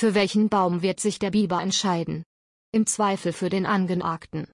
Für welchen Baum wird sich der Biber entscheiden? Im Zweifel für den angenagten.